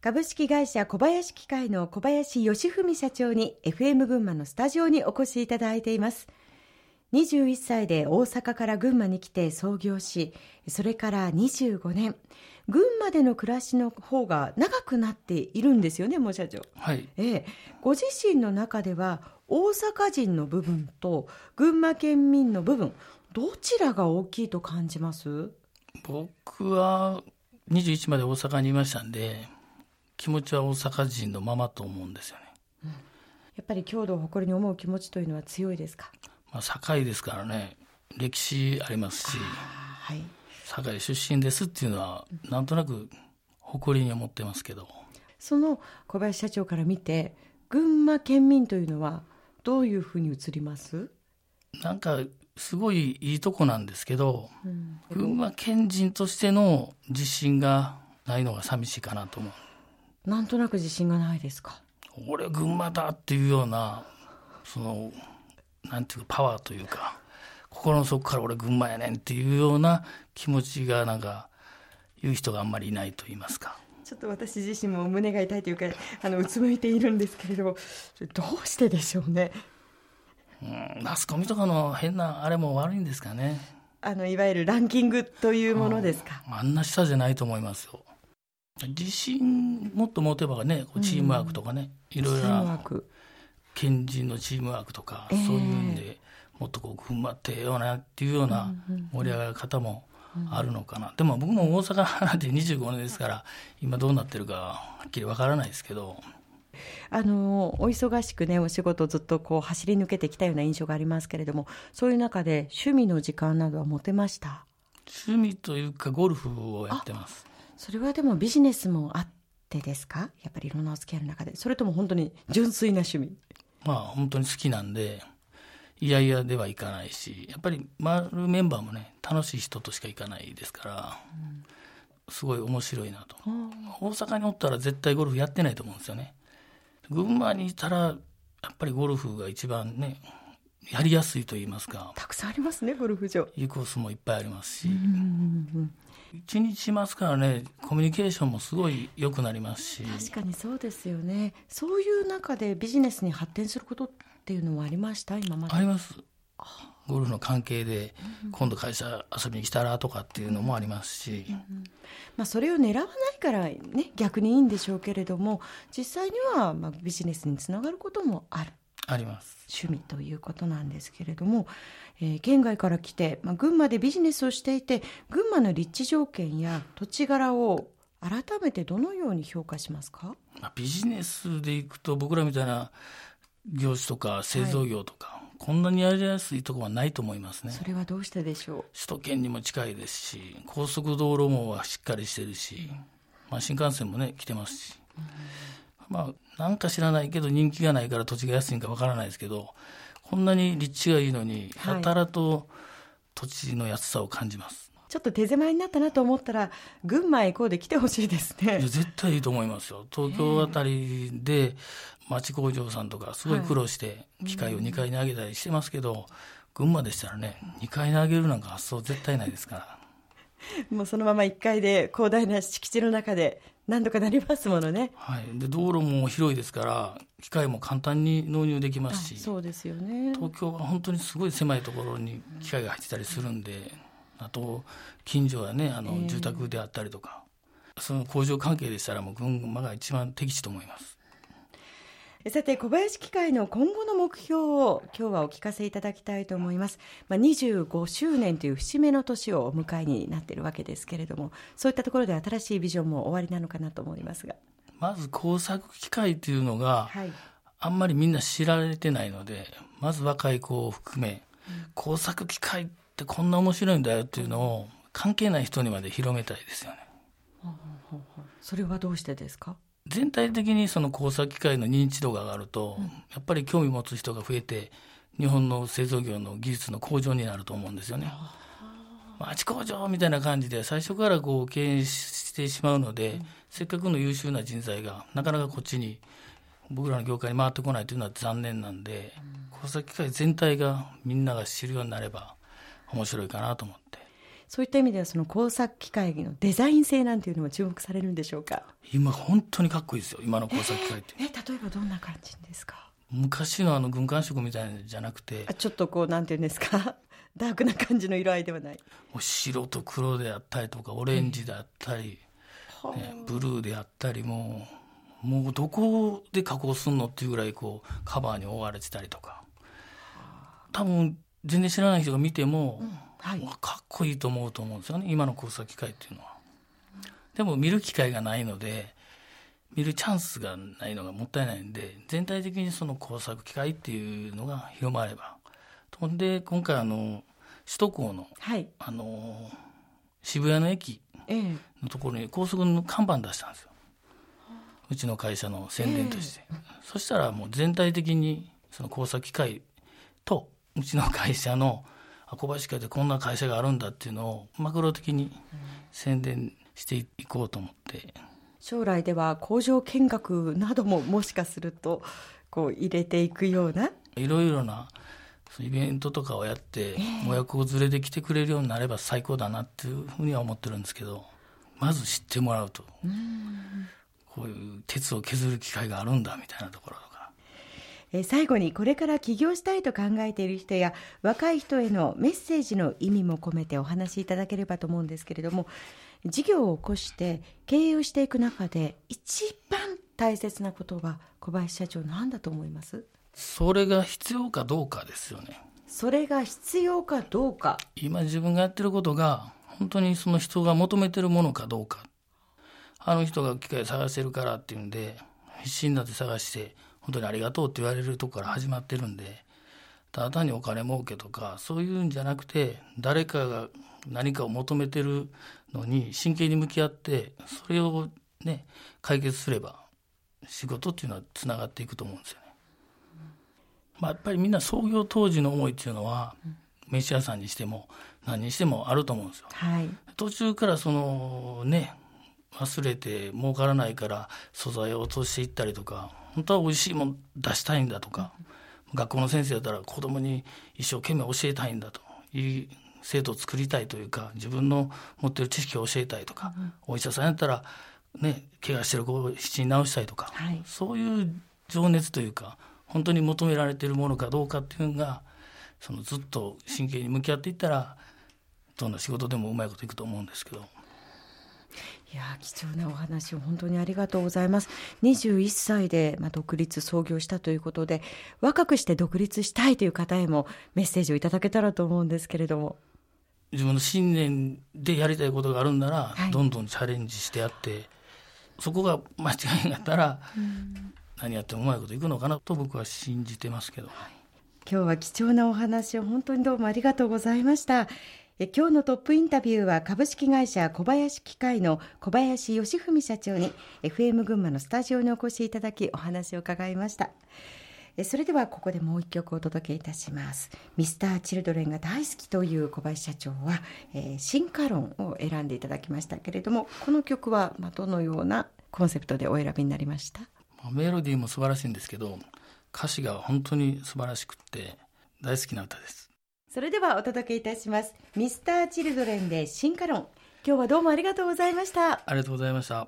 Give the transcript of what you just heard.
株式会社小林機械の小林義文社長に FM 群馬のスタジオにお越しいただいています。21歳で大阪から群馬に来て創業しそれから25年群馬での暮らしの方が長くなっているんですよねもう社長。はい。ええ、ご自身の中では大阪人の部分と群馬県民の部分どちらが大きいと感じます？僕は21まで大阪にいましたんで気持ちは大阪人のままと思うんですよね、やっぱり郷土を誇りに思う気持ちというのは強いですか？まあ、堺ですからね歴史ありますしはい。堺出身ですっていうのはなんとなく誇りに思ってますけど。その小林社長から見て群馬県民というのはどういうふうに映ります、なんかすごいいいとこなんですけど、群馬県人としての自信がないのが寂しいかなと思うなんとなく自信がないですか？俺群馬だっていうようなそのなんていうかパワーというか心の底から俺群馬やねんっていうような気持ちがなんか言う人があんまりいないと言いますか。ちょっと私自身も胸が痛いというかあのうつむいているんですけれどもそれどうしてでしょうね？うんマスコミとかの変なあれも悪いんですかね。あのいわゆるランキングというものですか、あんな下じゃないと思いますよ自信もっと持てばねチームワークとかね、いろいろなク。県人のチームワークとか、ええ。そういうんでもっとこう群馬ってええよなっていうような盛り上がり方もあるのかな、でも僕も大阪離れて25年ですから今どうなってるかはっきりわからないですけど。あのお忙しくねお仕事をずっとこう走り抜けてきたような印象がありますけれどもそういう中で趣味の時間などは持てました？趣味というかゴルフをやってますそれはでもビジネスもあってですか？やっぱりいろんなお付き合いの中で。それとも本当に純粋な趣味？まあ本当に好きなんでいやいやではいかないしやっぱり回るメンバーもね楽しい人としか行かないですから、すごい面白いなと。大阪におったら絶対ゴルフやってないと思うんですよね群馬にいたらやっぱりゴルフが一番ねやりやすいと言いますか。たくさんありますねゴルフ場。いいコースもいっぱいありますし。一日いますからねコミュニケーションもすごい良くなりますし。確かにそうですよね。そういう中でビジネスに発展することっていうのもありました今まで。あります。ゴルフの関係で今度会社遊びに来たらとかっていうのもありますし、まあ、それを狙わないから、ね、逆にいいんでしょうけれども実際にはまあビジネスにつながることもあるあります。趣味ということなんですけれども、えー県外から来て、まあ、群馬でビジネスをしていて群馬の立地条件や土地柄を改めてどのように評価しますか？まあ、ビジネスで行くと僕らみたいな業種とか製造業とか、こんなにやりやすいところはないと思いますね。それはどうしてでしょう？首都圏にも近いですし高速道路網はしっかりしてるし、まあ、新幹線もね来てますし、まあなんか知らないけど人気がないから土地が安いんかわからないですけどこんなに立地がいいのにはい。やたらと土地の安さを感じます、ちょっと手狭になったなと思ったら群馬へ行こうで来てほしいですね。絶対いいと思いますよ。東京あたりで町工場さんとかすごい苦労して機械を2階に上げたりしてますけど、群馬でしたらね2階に上げるなんか発想絶対ないですから。もうそのまま1階で広大な敷地の中で何とかなりますものね。はい、で道路も広いですから機械も簡単に納入できますしそうですよね。東京は本当にすごい狭いところに機械が入ってたりするんであと近所はねあの住宅であったりとか、その工場関係でしたらもう群馬が一番適地と思いますさて小林機械の今後の目標を今日はお聞かせいただきたいと思います、まあ、25周年という節目の年をお迎えになっているわけですけれどもそういったところで新しいビジョンも終わりなのかなと思いますが。まず工作機械というのがはい。あんまりみんな知られてないのでまず若い子を含め工作機械ってこんな面白いんだよっていうのを関係ない人にまで広めたいですよね。それはどうしてですか？全体的にその工作機械の認知度が上がると、やっぱり興味持つ人が増えて日本の製造業の技術の向上になると思うんですよね。町工場みたいな感じで最初からこう経営してしまうので、せっかくの優秀な人材がなかなかこっちに僕らの業界に回ってこないというのは残念なんで、工作機械全体がみんなが知るようになれば面白いかなと思って。そういった意味ではその工作機械のデザイン性なんていうのは注目されるんでしょうか？今本当にかっこいいですよ。今の工作機械って。えー、えー、例えばどんな感じですか？昔のあの軍艦色みたいじゃなくて。あちょっとこうなんていうんですか？ダークな感じの色合いではない。白と黒であったりとかオレンジであったり、ね、ブルーであったりもうもうどこで加工すんのっていうぐらいこうカバーに覆われてたりとか。多分全然知らない人が見ても、うんはい、かっこいいと思うと思うんですよね。今の工作機械っていうのは。でも見る機会がないので見るチャンスがないのがもったいないんで全体的にその工作機械っていうのが広まれば。ほんで今回あの首都高のはい、あの渋谷の駅のところに高速の看板出したんですよ、うちの会社の宣伝として、えー、そしたらもう全体的にその工作機械とうちの会社の小林会でこんな会社があるんだっていうのをマクロ的に宣伝していこうと思って。将来では工場見学などももしかするとこう入れていくような？いろいろなイベントとかをやって、親子連れで来てくれるようになれば最高だなっていうふうには思ってるんですけどまず知ってもらうとこういう鉄を削る機会があるんだみたいなところ。え最後にこれから起業したいと考えている人や若い人へのメッセージの意味も込めてお話しいただければと思うんですけれども事業を起こして経営をしていく中で一番大切なことは小林社長何だと思います？それが必要かどうかですよね。それが必要かどうか。今自分がやってることが本当にその人が求めてるものかどうか。あの人が機械探してるからっていうんで必死になって探して本当にありがとうって言われるとこから始まってるんでただ単にお金儲けとかそういうんじゃなくて誰かが何かを求めてるのに真剣に向き合ってそれをね解決すれば仕事っていうのはつながっていくと思うんですよね。まあ、やっぱりみんな創業当時の思いっていうのは、飯屋さんにしても何にしてもあると思うんですよ。はい、途中からそのね忘れて儲からないから素材を落としていったりとか本当は美味しいもん出したいんだとか、うん、学校の先生だったら子供に一生懸命教えたいんだと。いう生徒を作りたいというか自分の持ってる知識を教えたいとか、うん、お医者さんやったらね怪我してる子を七に治したいとか、はい、そういう情熱というか本当に求められているものかどうかっていうのがそのずっと真剣に向き合っていったらどんな仕事でもうまいこといくと思うんですけど。いや貴重なお話を本当にありがとうございます。21歳で、まあ、独立創業したということで若くして独立したいという方へもメッセージをいただけたらと思うんですけれども。自分の信念でやりたいことがあるんなら、はい、どんどんチャレンジしてやってそこが間違いがあったら、何やってもうまいこといくのかなと僕は信じてますけど、はい、今日は貴重なお話を本当にどうもありがとうございました。え今日のトップインタビューは株式会社小林機械の小林義文社長に FM 群馬のスタジオにお越しいただきお話を伺いました。それではここでもう一曲お届けいたします。ミスターチルドレンが大好きという小林社長は、え、進化論を選んでいただきましたけれどもこの曲はどのようなコンセプトでお選びになりました？メロディーも素晴らしいんですけど歌詞が本当に素晴らしくて大好きな歌です。それではお届けいたします。ミスターチルドレンで進化論。今日はどうもありがとうございました。ありがとうございました。